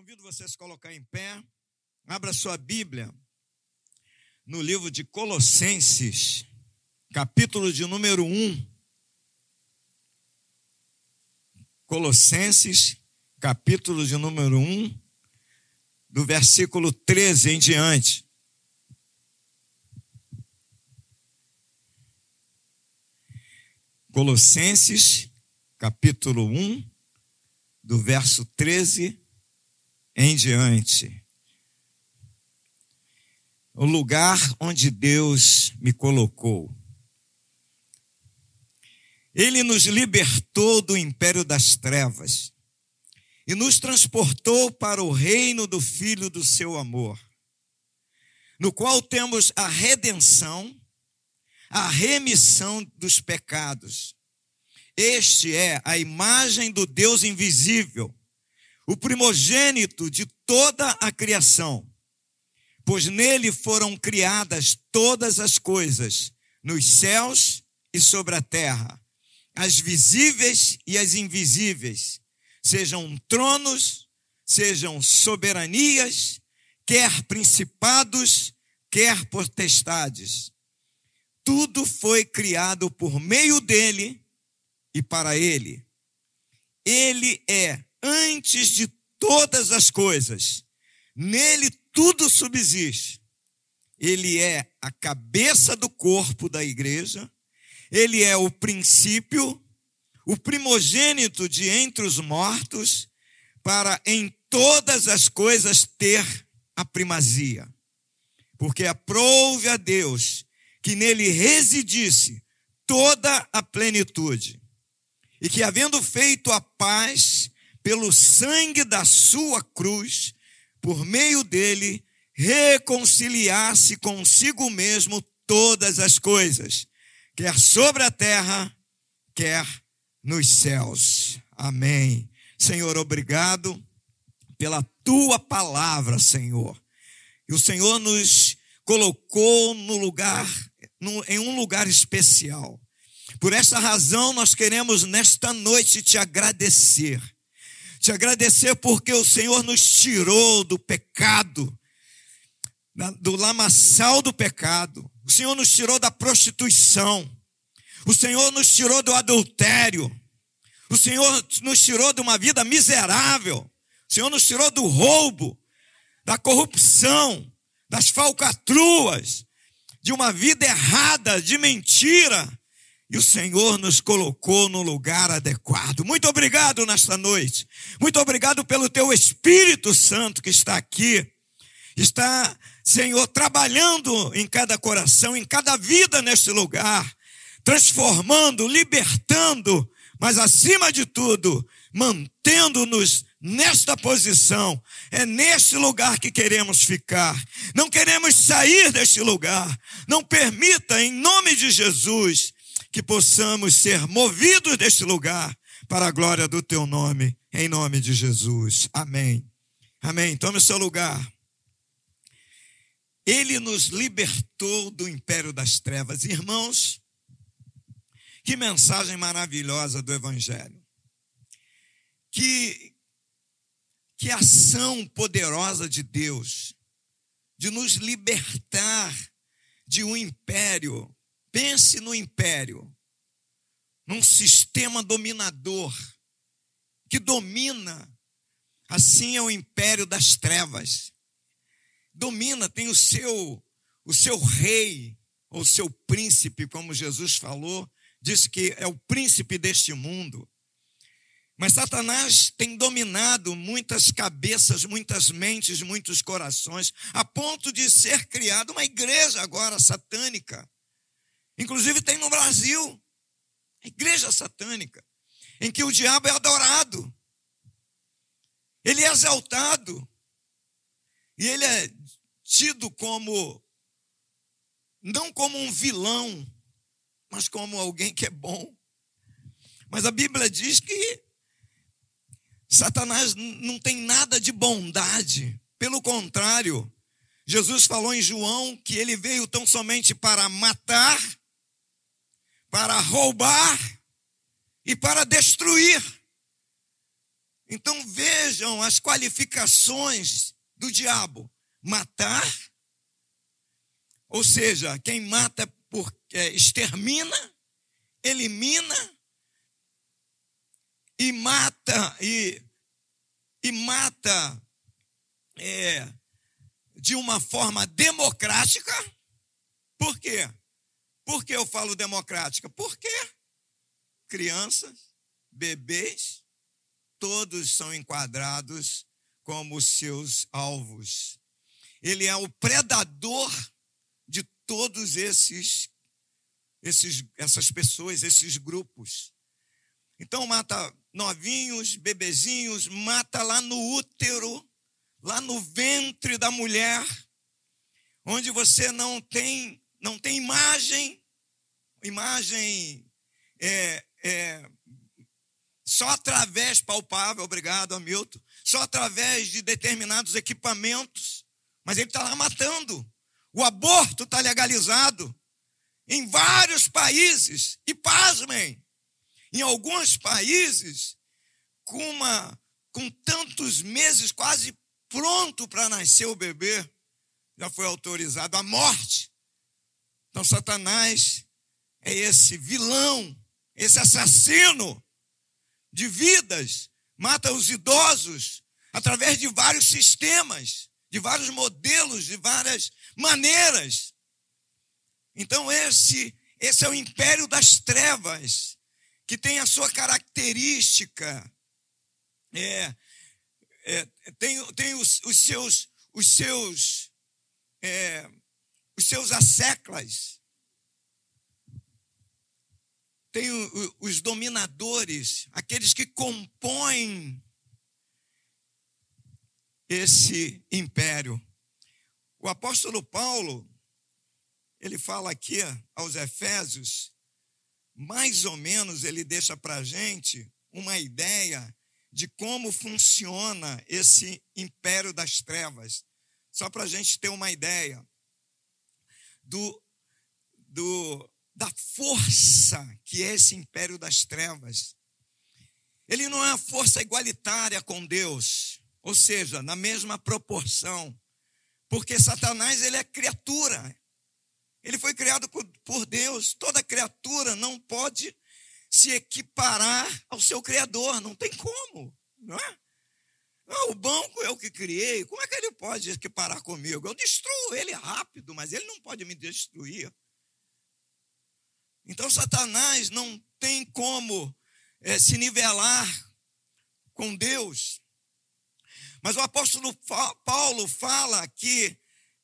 Convido você a se colocar em pé. Abra sua Bíblia no livro de Colossenses, capítulo de número 1. Colossenses, capítulo de número 1, do versículo 13 em diante. Colossenses, capítulo 1, do verso 13 em diante. O lugar onde Deus me colocou. Ele nos libertou do império das trevas e nos transportou para o reino do Filho do seu amor, no qual temos a redenção, a remissão dos pecados. Este é a imagem do Deus invisível o primogênito de toda a criação, pois nele foram criadas todas as coisas, nos céus e sobre a terra, as visíveis e as invisíveis, sejam tronos, sejam soberanias, quer principados, quer potestades. Tudo foi criado por meio dele e para ele. Ele é antes de todas as coisas. Nele tudo subsiste. Ele é a cabeça do corpo da igreja, ele é o princípio, o primogênito de entre os mortos, para em todas as coisas ter a primazia. Porque aprouve a Deus que nele residisse toda a plenitude, e que, havendo feito a paz, pelo sangue da sua cruz, por meio dele, reconciliar-se consigo mesmo todas as coisas, quer sobre a terra, quer nos céus. Amém. Senhor, obrigado pela tua palavra, Senhor. E o Senhor nos colocou no lugar, em um lugar especial. Por essa razão, nós queremos nesta noite te agradecer te agradecer porque o Senhor nos tirou do pecado, do lamaçal do pecado. O Senhor nos tirou da prostituição. O Senhor nos tirou do adultério. O Senhor nos tirou de uma vida miserável. O Senhor nos tirou do roubo, da corrupção, das falcatruas, de uma vida errada, de mentira. E o Senhor nos colocou no lugar adequado. Muito obrigado nesta noite. Muito obrigado pelo teu Espírito Santo que está aqui. Está, Senhor, trabalhando em cada coração, em cada vida neste lugar, transformando, libertando, mas acima de tudo, mantendo-nos nesta posição. É neste lugar que queremos ficar. Não queremos sair deste lugar. Não permita, em nome de Jesus, que possamos ser movidos deste lugar para a glória do teu nome, em nome de Jesus. Amém. Amém. Tome o seu lugar. Ele nos libertou do império das trevas. Irmãos, que mensagem maravilhosa do Evangelho. Que, que ação poderosa de Deus de nos libertar de um império Pense no império, num sistema dominador que domina. Assim é o império das trevas. Domina, tem o seu o seu rei ou seu príncipe, como Jesus falou, disse que é o príncipe deste mundo. Mas Satanás tem dominado muitas cabeças, muitas mentes, muitos corações, a ponto de ser criada uma igreja agora satânica. Inclusive tem no Brasil, a igreja satânica, em que o diabo é adorado, ele é exaltado, e ele é tido como, não como um vilão, mas como alguém que é bom. Mas a Bíblia diz que Satanás não tem nada de bondade, pelo contrário, Jesus falou em João que ele veio tão somente para matar, para roubar e para destruir. Então vejam as qualificações do diabo: matar, ou seja, quem mata é, extermina, elimina e mata e, e mata é, de uma forma democrática. Por quê? Por que eu falo democrática? Porque crianças, bebês, todos são enquadrados como seus alvos. Ele é o predador de todos esses, esses essas pessoas, esses grupos. Então mata novinhos, bebezinhos, mata lá no útero lá no ventre da mulher, onde você não tem, não tem imagem, imagem é, é, só através palpável, obrigado, Hamilton, só através de determinados equipamentos, mas ele está lá matando. O aborto está legalizado em vários países, e pasmem, em alguns países, com, uma, com tantos meses, quase pronto para nascer o bebê, já foi autorizado a morte. Então, Satanás é esse vilão, esse assassino de vidas, mata os idosos através de vários sistemas, de vários modelos, de várias maneiras. Então, esse, esse é o império das trevas, que tem a sua característica é, é, tem, tem os, os, seus, os seus, é, os seus asseclas, tem os dominadores, aqueles que compõem esse império. O apóstolo Paulo, ele fala aqui aos Efésios, mais ou menos ele deixa para a gente uma ideia de como funciona esse império das trevas. Só para a gente ter uma ideia do, do, da força que é esse império das trevas. Ele não é uma força igualitária com Deus, ou seja, na mesma proporção, porque Satanás ele é criatura. Ele foi criado por, Deus. Toda criatura não pode se equiparar ao seu Criador. Não tem como, não é? Ah, o banco é o que criei, como é que ele pode equiparar comigo? Eu destruo ele rápido, mas ele não pode me destruir. Então, Satanás não tem como é, se nivelar com Deus. Mas o apóstolo Paulo fala que,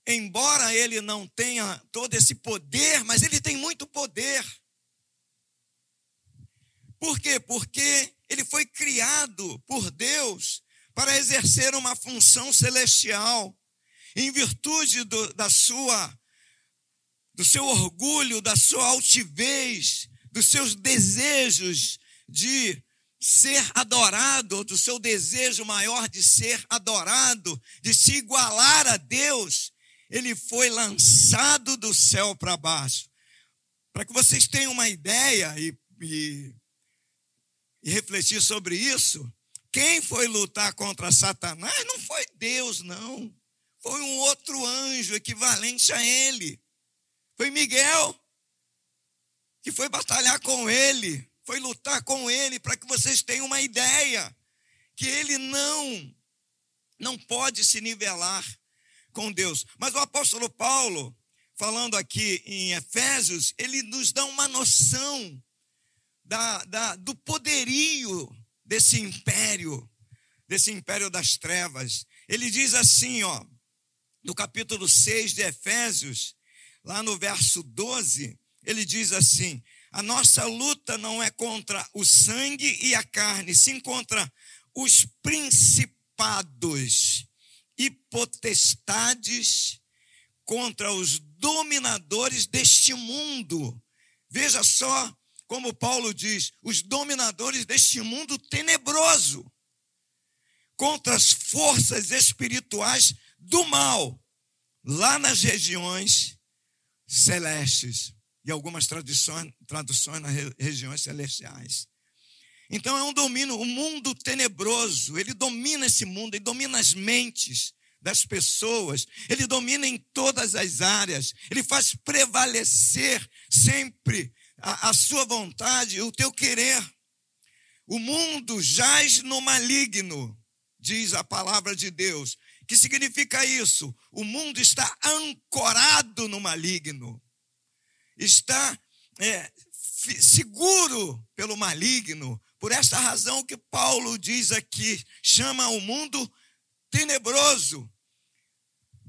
embora ele não tenha todo esse poder, mas ele tem muito poder. Por quê? Porque ele foi criado por Deus para exercer uma função celestial, em virtude do, da sua do seu orgulho, da sua altivez, dos seus desejos de ser adorado, do seu desejo maior de ser adorado, de se igualar a Deus, ele foi lançado do céu para baixo. Para que vocês tenham uma ideia e, e e refletir sobre isso, quem foi lutar contra Satanás não foi Deus, não. Foi um outro anjo equivalente a ele. Foi Miguel, que foi batalhar com ele, foi lutar com ele, para que vocês tenham uma ideia que ele não não pode se nivelar com Deus. Mas o apóstolo Paulo, falando aqui em Efésios, ele nos dá uma noção da, da, do poderio desse império, desse império das trevas. Ele diz assim, ó, no capítulo 6 de Efésios, lá no verso 12, ele diz assim: a nossa luta não é contra o sangue e a carne, sim contra os principados e potestades, contra os dominadores deste mundo. Veja só como Paulo diz, os dominadores deste mundo tenebroso, contra as forças espirituais do mal, lá nas regiões celestes, e algumas traduções, traduções nas regiões celestiais. Então é um domínio, um mundo tenebroso, ele domina esse mundo, ele domina as mentes das pessoas, ele domina em todas as áreas, ele faz prevalecer sempre a, a sua vontade, o teu querer. O mundo jaz no maligno, diz a palavra de Deus. Que significa isso? O mundo está ancorado no maligno, está é, seguro pelo maligno. Por esta razão que Paulo diz aqui, chama o mundo tenebroso.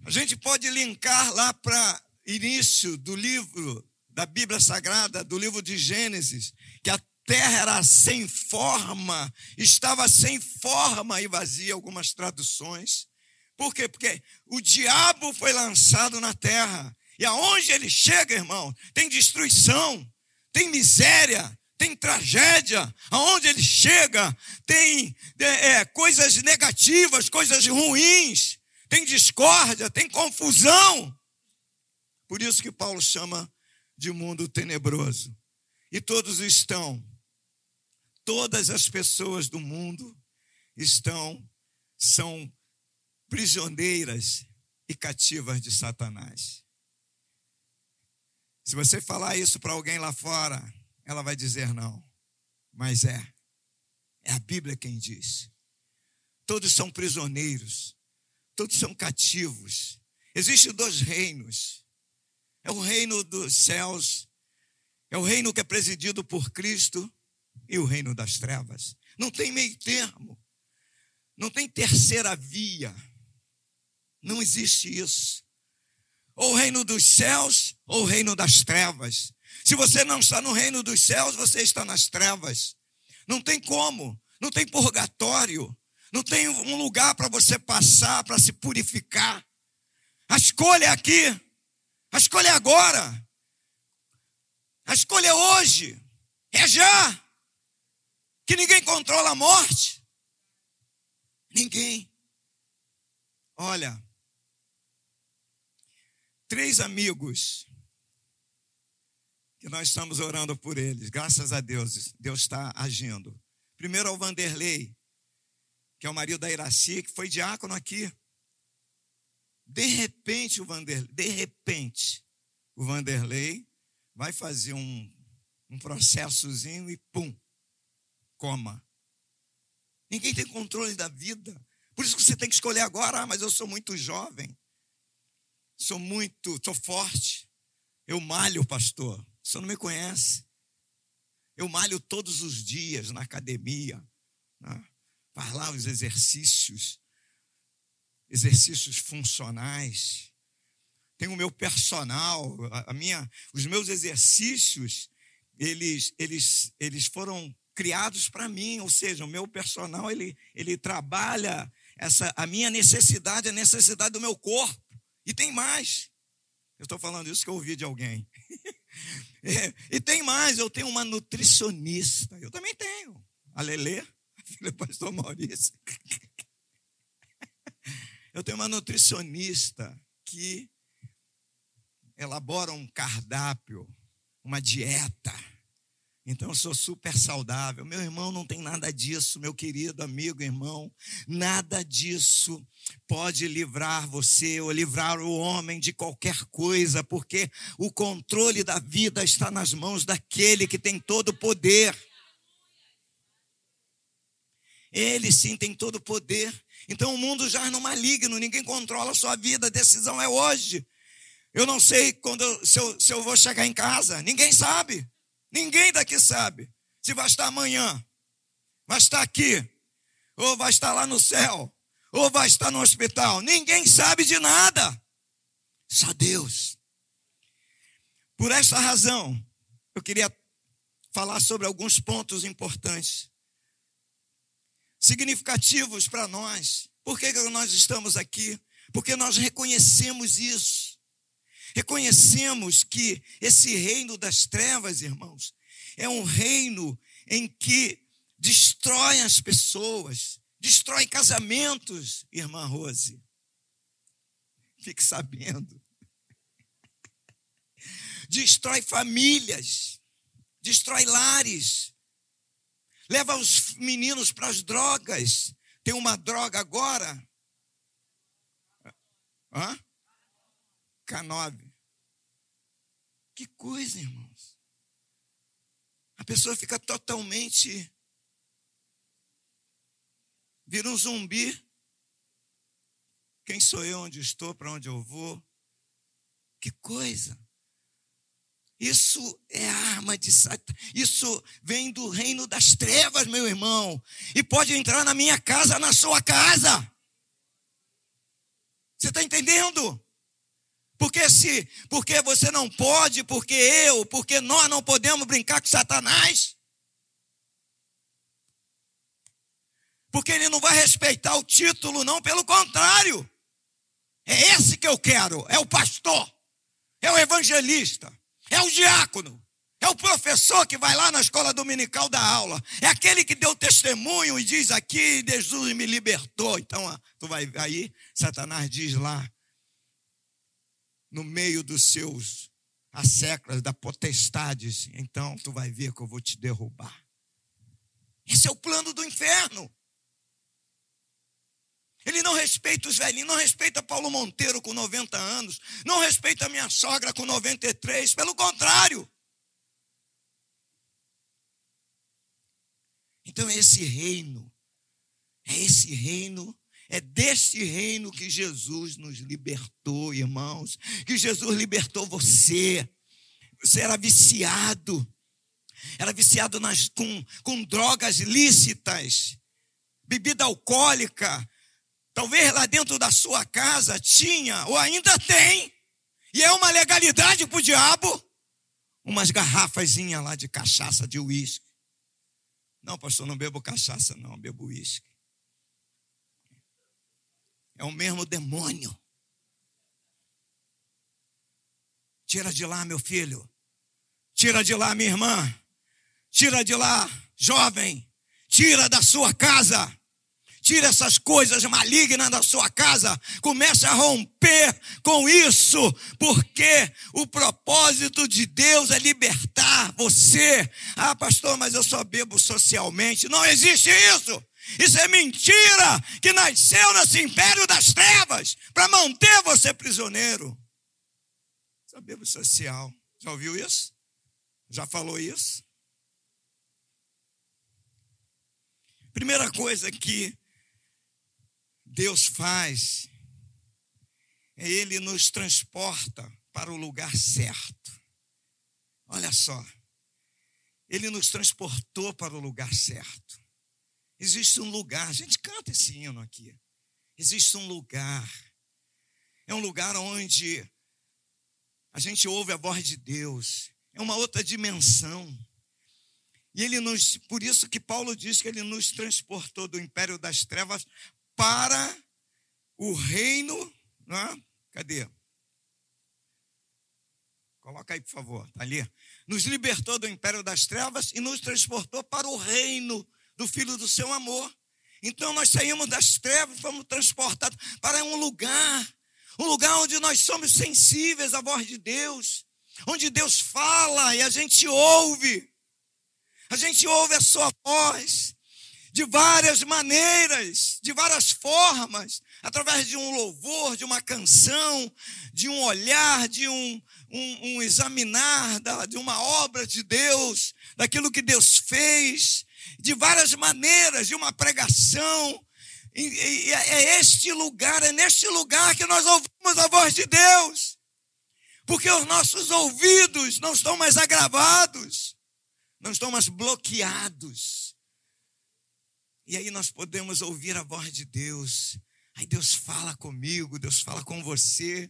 A gente pode linkar lá para início do livro da Bíblia Sagrada, do livro de Gênesis, que a terra era sem forma, estava sem forma e vazia, algumas traduções. Por quê? Porque o diabo foi lançado na terra. E aonde ele chega, irmão, tem destruição, tem miséria, tem tragédia. Aonde ele chega, tem é, é, coisas negativas, coisas ruins, tem discórdia, tem confusão. Por isso que Paulo chama de mundo tenebroso. E todos estão, todas as pessoas do mundo estão, são prisioneiras e cativas de Satanás. Se você falar isso para alguém lá fora, ela vai dizer não. Mas é. É a Bíblia quem diz. Todos são prisioneiros. Todos são cativos. Existem dois reinos. É o reino dos céus. É o reino que é presidido por Cristo e o reino das trevas. Não tem meio termo. Não tem terceira via. Não existe isso. Ou o reino dos céus ou o reino das trevas. Se você não está no reino dos céus, você está nas trevas. Não tem como, não tem purgatório, não tem um lugar para você passar, para se purificar. A escolha é aqui, a escolha é agora, a escolha é hoje, é já. Que ninguém controla a morte. Ninguém. Olha, três amigos que nós estamos orando por eles. Graças a Deus, Deus está agindo. Primeiro ao Vanderlei, que é o marido da Iraci, que foi diácono aqui. De repente, o Vanderlei, de repente, o Vanderlei vai fazer um, um processozinho e pum, coma. Ninguém tem controle da vida. Por isso que você tem que escolher agora, ah, mas eu sou muito jovem. Sou muito, sou forte. Eu malho, pastor. O senhor não me conhece. Eu malho todos os dias na academia. Né? Faz lá os exercícios. Exercícios funcionais. Tenho o meu personal, a minha, os meus exercícios, eles, eles, eles foram criados para mim, ou seja, o meu personal ele, ele trabalha essa a minha necessidade, a necessidade do meu corpo. E tem mais. Eu estou falando isso que eu ouvi de alguém. é, e tem mais, eu tenho uma nutricionista. Eu também tenho. A Lelê, a filha do pastor Maurício. eu tenho uma nutricionista que elabora um cardápio, uma dieta então eu sou super saudável. Meu irmão não tem nada disso, meu querido amigo, irmão. Nada disso pode livrar você ou livrar o homem de qualquer coisa, porque o controle da vida está nas mãos daquele que tem todo o poder. Ele sim tem todo o poder. Então o mundo já é no maligno, ninguém controla a sua vida, a decisão é hoje. Eu não sei quando se, eu, se eu vou chegar em casa, ninguém sabe. Ninguém daqui sabe se vai estar amanhã, vai estar aqui, ou vai estar lá no céu, ou vai estar no hospital. Ninguém sabe de nada, só Deus. Por esta razão, eu queria falar sobre alguns pontos importantes, significativos para nós. Por que nós estamos aqui? Porque nós reconhecemos isso. Reconhecemos que esse reino das trevas, irmãos, é um reino em que destrói as pessoas, destrói casamentos, irmã Rose. Fique sabendo. Destrói famílias, destrói lares. leva os meninos para as drogas. Tem uma droga agora. Hã? K9. Que coisa, irmãos. A pessoa fica totalmente. Vira um zumbi. Quem sou eu, onde estou, para onde eu vou? Que coisa. Isso é arma de Satanás. Isso vem do reino das trevas, meu irmão. E pode entrar na minha casa, na sua casa. Você está entendendo? Porque se, porque você não pode, porque eu, porque nós não podemos brincar com Satanás. Porque ele não vai respeitar o título, não, pelo contrário. É esse que eu quero, é o pastor, é o evangelista, é o diácono, é o professor que vai lá na escola dominical da aula. É aquele que deu testemunho e diz aqui, Jesus me libertou. Então, tu vai aí, Satanás diz lá, no meio dos seus asseclas da potestades, então tu vai ver que eu vou te derrubar. Esse é o plano do inferno. Ele não respeita os velhinhos, não respeita Paulo Monteiro com 90 anos, não respeita minha sogra com 93, pelo contrário. Então, esse reino, é esse reino, é deste reino que Jesus nos libertou, irmãos. Que Jesus libertou você. Você era viciado, era viciado nas, com, com drogas lícitas, bebida alcoólica, Talvez lá dentro da sua casa tinha, ou ainda tem, e é uma legalidade para o diabo, umas garrafazinhas lá de cachaça, de uísque. Não, pastor, não bebo cachaça, não, bebo uísque. É o mesmo demônio. Tira de lá, meu filho. Tira de lá, minha irmã. Tira de lá, jovem. Tira da sua casa. Tira essas coisas malignas da sua casa. Comece a romper com isso, porque o propósito de Deus é libertar você. Ah, pastor, mas eu só bebo socialmente. Não existe isso. Isso é mentira que nasceu nesse império das trevas para manter você prisioneiro. Só bebo social. Já ouviu isso? Já falou isso? Primeira coisa que Deus faz, Ele nos transporta para o lugar certo. Olha só, Ele nos transportou para o lugar certo. Existe um lugar, a gente canta esse hino aqui. Existe um lugar, é um lugar onde a gente ouve a voz de Deus, é uma outra dimensão. E ele nos, por isso que Paulo diz que ele nos transportou do império das trevas para o reino. Né? Cadê? Coloca aí, por favor. Está ali. Nos libertou do império das trevas e nos transportou para o reino do Filho do seu amor. Então nós saímos das trevas, fomos transportados para um lugar, um lugar onde nós somos sensíveis à voz de Deus, onde Deus fala e a gente ouve, a gente ouve a sua voz, de várias maneiras, de várias formas, através de um louvor, de uma canção, de um olhar, de um, um, um examinar da, de uma obra de Deus, daquilo que Deus fez, de várias maneiras, de uma pregação. E, e, é este lugar, é neste lugar que nós ouvimos a voz de Deus, porque os nossos ouvidos não estão mais agravados, não estão mais bloqueados e aí nós podemos ouvir a voz de Deus. Aí Deus fala comigo, Deus fala com você.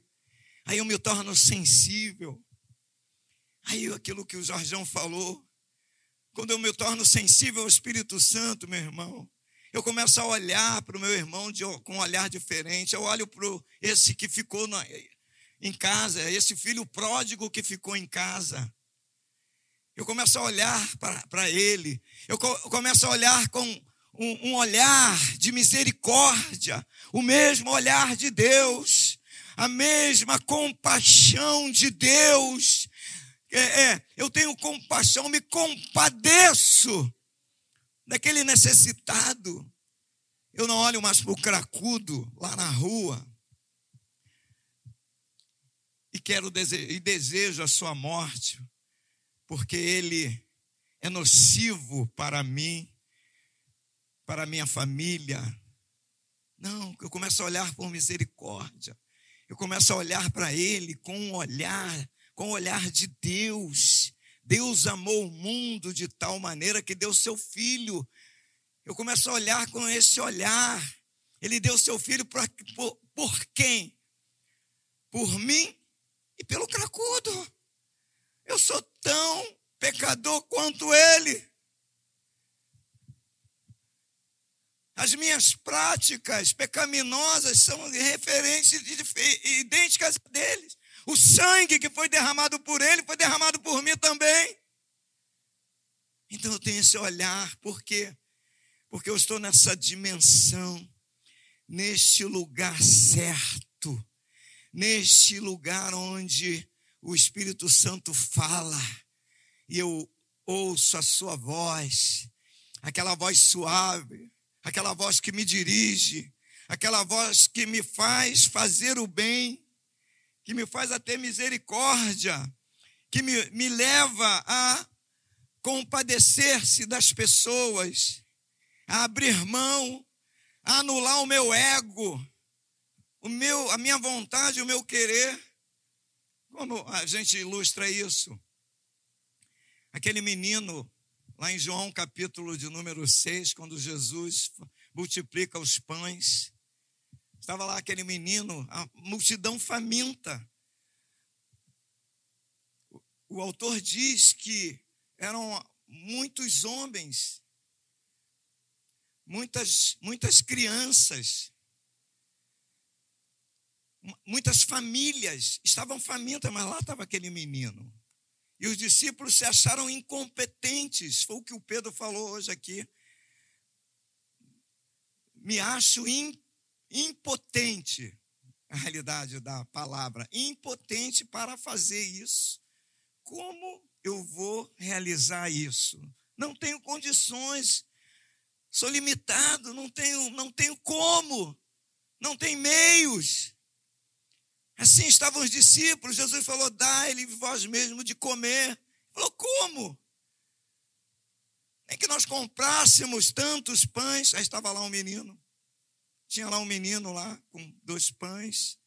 Aí eu me torno sensível. Aí aquilo que o Jorgão falou, quando eu me torno sensível ao Espírito Santo, meu irmão, eu começo a olhar para o meu irmão de, com um olhar diferente. Eu olho para esse que ficou na, em casa, esse filho pródigo que ficou em casa. Eu começo a olhar para ele. Eu, co, eu começo a olhar com um, um olhar de misericórdia, o mesmo olhar de Deus, a mesma compaixão de Deus. É, é, eu tenho compaixão, me compadeço daquele necessitado. Eu não olho mais para o cracudo lá na rua. E quero e desejo a sua morte, porque ele é nocivo para mim, para minha família. Não, eu começo a olhar por misericórdia. Eu começo a olhar para ele com um olhar, com o olhar de Deus. Deus amou o mundo de tal maneira que deu seu filho. Eu começo a olhar com esse olhar. Ele deu seu filho por, por, por quem? Por mim e pelo cracudo. Eu sou tão pecador quanto ele. As minhas práticas pecaminosas são referentes idênticas a deles. O sangue que foi derramado por ele foi derramado por mim também. Então eu tenho esse olhar, por quê? Porque eu estou nessa dimensão, neste lugar certo, neste lugar onde o Espírito Santo fala e eu ouço a sua voz, aquela voz suave, aquela voz que me dirige, aquela voz que me faz fazer o bem que me faz a ter misericórdia, que me, me leva a compadecer-se das pessoas, a abrir mão, a anular o meu ego, o meu, a minha vontade, o meu querer. Como a gente ilustra isso? Aquele menino, lá em João capítulo de número 6, quando Jesus multiplica os pães, Estava lá aquele menino, a multidão faminta. O autor diz que eram muitos homens, muitas, muitas crianças, muitas famílias estavam famintas, mas lá estava aquele menino. E os discípulos se acharam incompetentes, foi o que o Pedro falou hoje aqui. Me acho incompetente impotente, a realidade da palavra, impotente para fazer isso. Como eu vou realizar isso? Não tenho condições, sou limitado, não tenho, não tenho como, não tenho meios. Assim estavam os discípulos, Jesus falou: dá-lhe vós mesmo de comer. Falou: como? Nem que nós comprássemos tantos pães. Aí estava lá um menino. Tinha lá um menino lá com dois pães,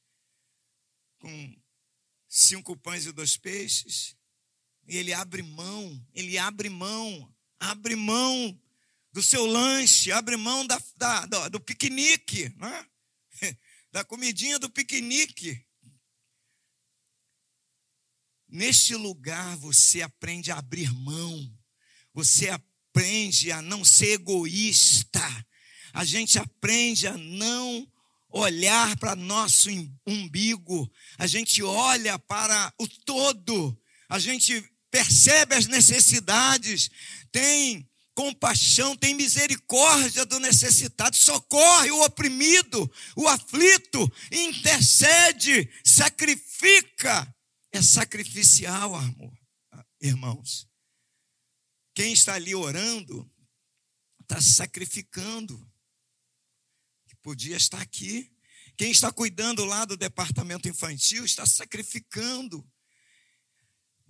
com cinco pães e dois peixes. E ele abre mão, ele abre mão, abre mão do seu lanche, abre mão da, da, do, piquenique, né? da comidinha do piquenique. Neste lugar você aprende a abrir mão, você aprende a não ser egoísta, a gente aprende a não olhar para nosso umbigo, a gente olha para o todo, a gente percebe as necessidades, tem compaixão, tem misericórdia do necessitado, socorre o oprimido, o aflito, intercede, sacrifica. É sacrificial, amor, irmãos. Quem está ali orando, está sacrificando podia estar aqui. Quem está cuidando lá do departamento infantil está sacrificando.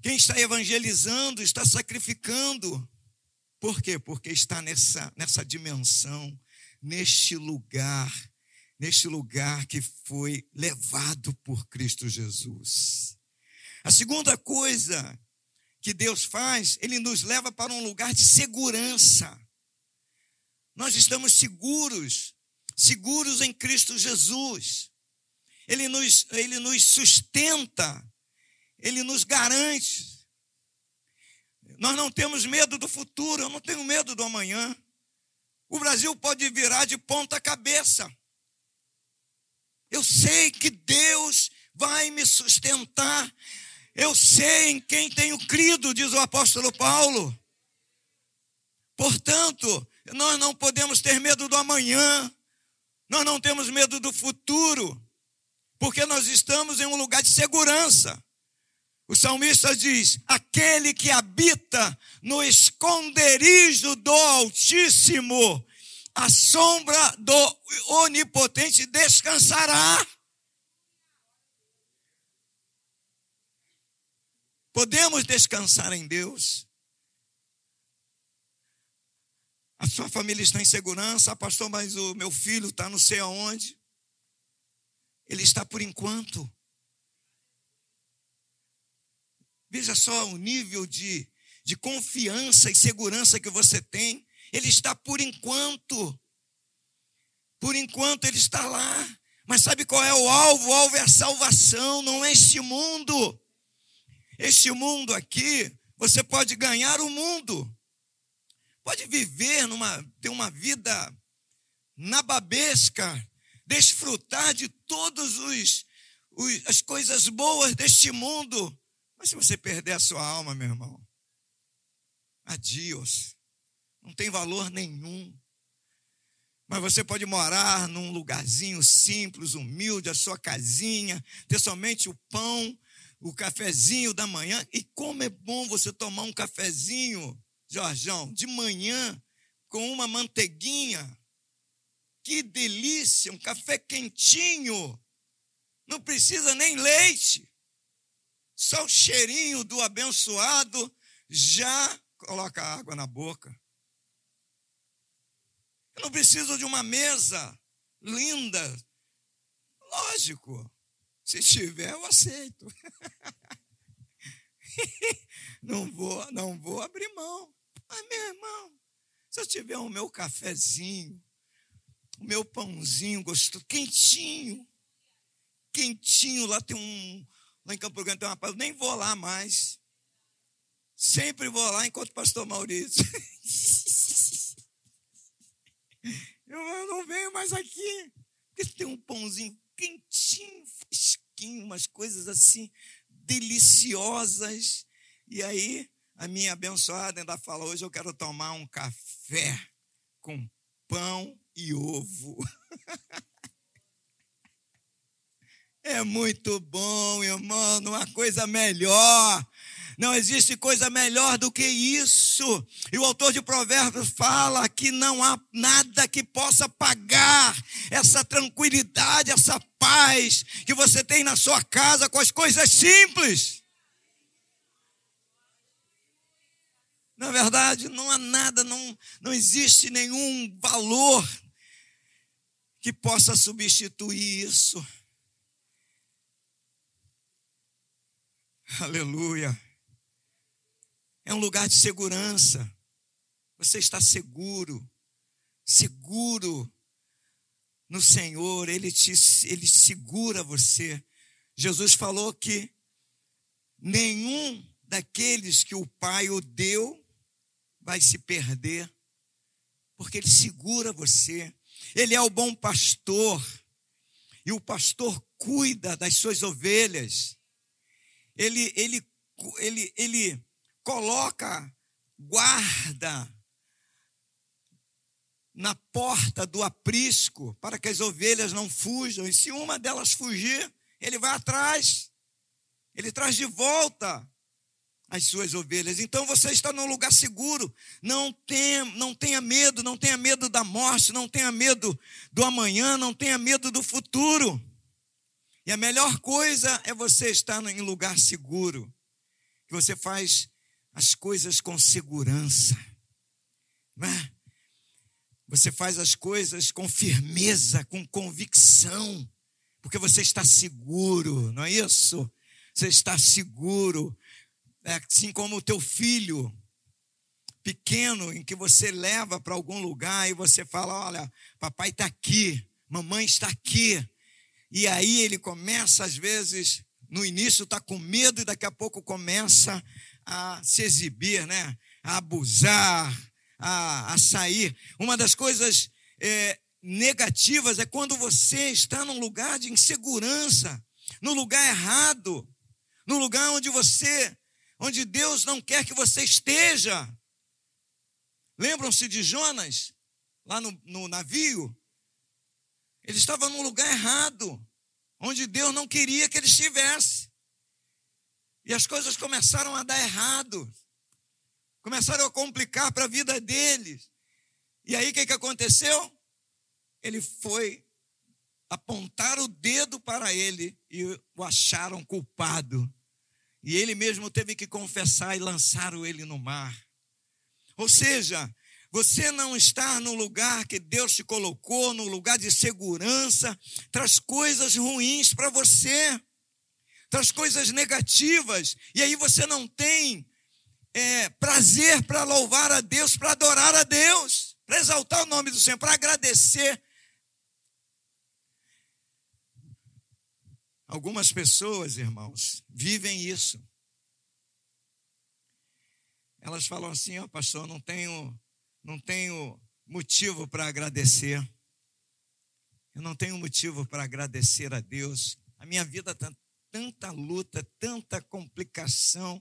Quem está evangelizando está sacrificando. Por quê? Porque está nessa, nessa dimensão, neste lugar, neste lugar que foi levado por Cristo Jesus. A segunda coisa que Deus faz, Ele nos leva para um lugar de segurança. Nós estamos seguros seguros em Cristo Jesus. Ele nos, ele nos sustenta, ele nos garante. Nós não temos medo do futuro, eu não tenho medo do amanhã. O Brasil pode virar de ponta cabeça. Eu sei que Deus vai me sustentar. Eu sei em quem tenho crido, diz o apóstolo Paulo. Portanto, nós não podemos ter medo do amanhã. Nós não temos medo do futuro, porque nós estamos em um lugar de segurança. O salmista diz: aquele que habita no esconderijo do Altíssimo, a sombra do Onipotente descansará. Podemos descansar em Deus. A sua família está em segurança, ah, pastor, mas o meu filho está não sei aonde. Ele está por enquanto. Veja só o nível de, de confiança e segurança que você tem. Ele está por enquanto. Por enquanto ele está lá. Mas sabe qual é o alvo? O alvo é a salvação, não é este mundo. Este mundo aqui, você pode ganhar o mundo, pode viver numa, ter uma vida nababesca, desfrutar de todas os, os, as coisas boas deste mundo. Mas se você perder a sua alma, meu irmão, adiós, não tem valor nenhum. Mas você pode morar num lugarzinho simples, humilde, a sua casinha, ter somente o pão o cafezinho da manhã. E como é bom você tomar um cafezinho, Jorjão, de manhã, com uma manteiguinha. Que delícia, um café quentinho. Não precisa nem leite. Só o cheirinho do abençoado já coloca água na boca. Eu não preciso de uma mesa linda. Lógico. Se tiver, eu aceito. não vou, não vou abrir mão. Mas, meu irmão, se eu tiver o meu cafezinho, o meu pãozinho gostoso, quentinho, quentinho, lá tem um, lá em Campo Grande tem uma eu nem vou lá mais. Sempre vou lá enquanto o pastor Maurício. eu não venho mais aqui. Porque tem um pãozinho quentinho, fresquinho, umas coisas assim deliciosas. E aí, a minha abençoada ainda fala: hoje eu quero tomar um café com pão e ovo. É muito bom, irmão, uma coisa melhor. Não existe coisa melhor do que isso. E o autor de Provérbios fala que não há nada que possa pagar essa tranquilidade, essa paz que você tem na sua casa com as coisas simples. Na verdade, não há nada, não, não existe nenhum valor que possa substituir isso. Aleluia. É um lugar de segurança. Você está seguro, seguro no Senhor, Ele te ele segura você. Jesus falou que nenhum daqueles que o Pai o deu vai se perder, porque Ele segura você. Ele é o bom pastor, e o pastor cuida das suas ovelhas. Ele, ele, ele, ele coloca guarda na porta do aprisco para que as ovelhas não fujam. E se uma delas fugir, ele vai atrás. Ele traz de volta as suas ovelhas. Então você está num lugar seguro. Não tenha, não tenha medo, não tenha medo da morte, não tenha medo do amanhã, não tenha medo do futuro. E a melhor coisa é você estar em lugar seguro. Que você faz as coisas com segurança. É? Você faz as coisas com firmeza, com convicção, porque você está seguro, não é isso? Você está seguro, assim como o teu filho pequeno, em que você leva para algum lugar e você fala: Olha, papai está aqui, mamãe está aqui. E aí ele começa, às vezes, no início está com medo e daqui a pouco começa a se exibir, né? a abusar, a, a sair. Uma das coisas é, negativas é quando você está num lugar de insegurança, no lugar errado, no lugar onde você, onde Deus não quer que você esteja. Lembram-se de Jonas, lá no, no navio? Ele estava num lugar errado, onde Deus não queria que ele estivesse. E as coisas começaram a dar errado. Começaram a complicar para a vida deles. E aí o que, que aconteceu? Ele foi apontar o dedo para ele e o acharam culpado. E ele mesmo teve que confessar e lançaram ele no mar. Ou seja, você não está no lugar que Deus te colocou, no lugar de segurança, traz coisas ruins para você, traz coisas negativas, e aí você não tem é, prazer para louvar a Deus, para adorar a Deus, para exaltar o nome do Senhor, para agradecer. Algumas pessoas, irmãos, vivem isso. Elas falam assim: ó, oh, pastor, não tenho, não tenho motivo para agradecer. Eu não tenho motivo para agradecer a Deus. A minha vida está tanta luta, tanta complicação,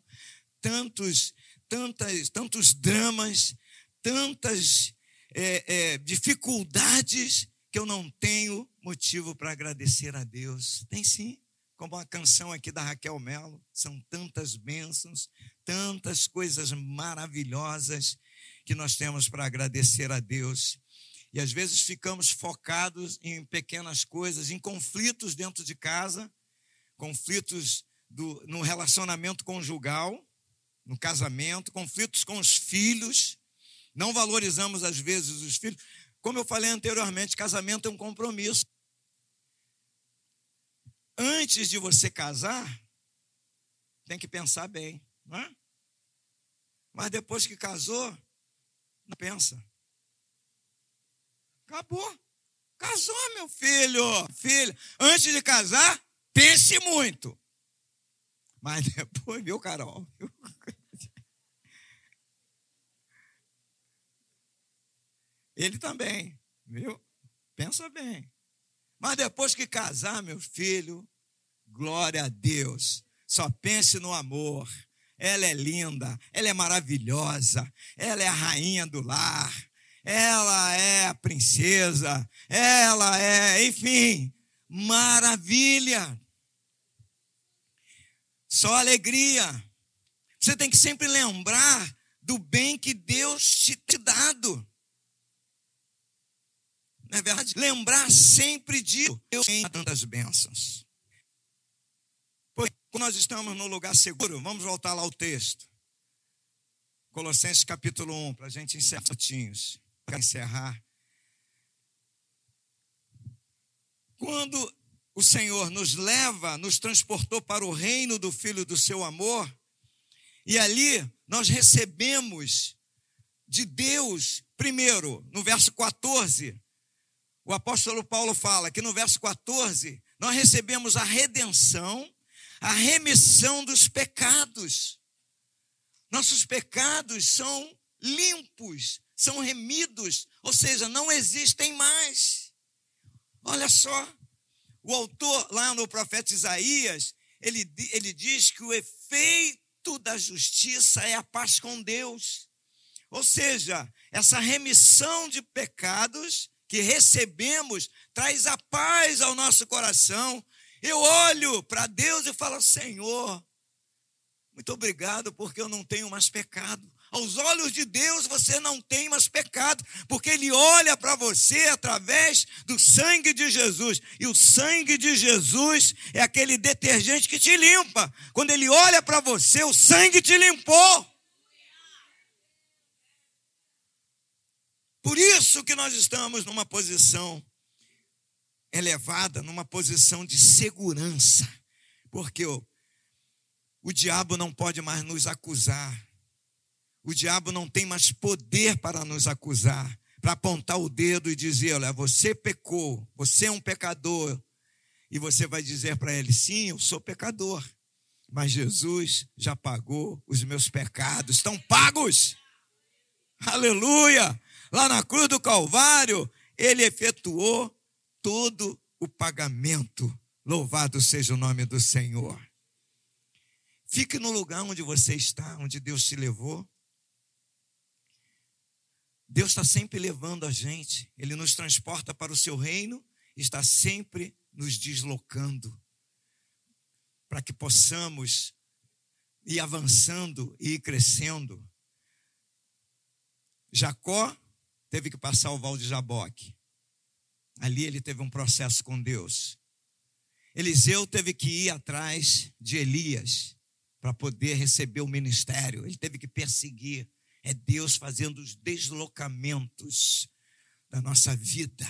tantos, tantas, tantos dramas, tantas é, é, dificuldades que eu não tenho motivo para agradecer a Deus. Tem sim, como a canção aqui da Raquel Melo, são tantas bênçãos, tantas coisas maravilhosas que nós temos para agradecer a Deus. E às vezes ficamos focados em pequenas coisas, em conflitos dentro de casa, conflitos do, no relacionamento conjugal, no casamento, conflitos com os filhos. Não valorizamos, às vezes, os filhos. Como eu falei anteriormente, casamento é um compromisso. Antes de você casar, tem que pensar bem. Não é? Mas depois que casou, não pensa. Acabou. Casou, meu filho. Filho, antes de casar, pense muito. Mas depois, viu, Carol? Ele também, viu? Pensa bem. Mas depois que casar, meu filho, glória a Deus. Só pense no amor. Ela é linda, ela é maravilhosa, ela é a rainha do lar, ela é a princesa, ela é, enfim, maravilha. Só alegria. Você tem que sempre lembrar do bem que Deus te, te dado. Não é verdade? Lembrar sempre de Deus tem tantas bênçãos. Pois nós estamos no lugar seguro, vamos voltar lá ao texto. Colossenses capítulo 1, para a gente encerrar minutinhos. Para encerrar. Quando o Senhor nos leva, nos transportou para o reino do Filho do seu amor, e ali nós recebemos de Deus, primeiro, no verso 14, o apóstolo Paulo fala que no verso 14, nós recebemos a redenção, a remissão dos pecados. Nossos pecados são limpos, são remidos, ou seja, não existem mais. Olha só, o autor, lá no profeta Isaías, ele, ele diz que o efeito da justiça é a paz com Deus. Ou seja, essa remissão de pecados que recebemos traz a paz ao nosso coração. Eu olho para Deus e falo: Senhor, muito obrigado porque eu não tenho mais pecado. Aos olhos de Deus você não tem mais pecado, porque Ele olha para você através do sangue de Jesus. E o sangue de Jesus é aquele detergente que te limpa. Quando Ele olha para você, o sangue te limpou. Por isso que nós estamos numa posição elevada, numa posição de segurança, porque o, o diabo não pode mais nos acusar, o diabo não tem mais poder para nos acusar, para apontar o dedo e dizer: olha, você pecou, você é um pecador, e você vai dizer para ele: sim, eu sou pecador, mas Jesus já pagou os meus pecados, estão pagos. Aleluia! Lá na cruz do Calvário, ele efetuou todo o pagamento. Louvado seja o nome do Senhor. Fique no lugar onde você está, onde Deus te levou. Deus está sempre levando a gente, Ele nos transporta para o seu reino, está sempre nos deslocando, para que possamos ir avançando e ir crescendo, Jacó teve que passar o val de Jaboque. Ali ele teve um processo com Deus. Eliseu teve que ir atrás de Elias para poder receber o ministério. Ele teve que perseguir. É Deus fazendo os deslocamentos da nossa vida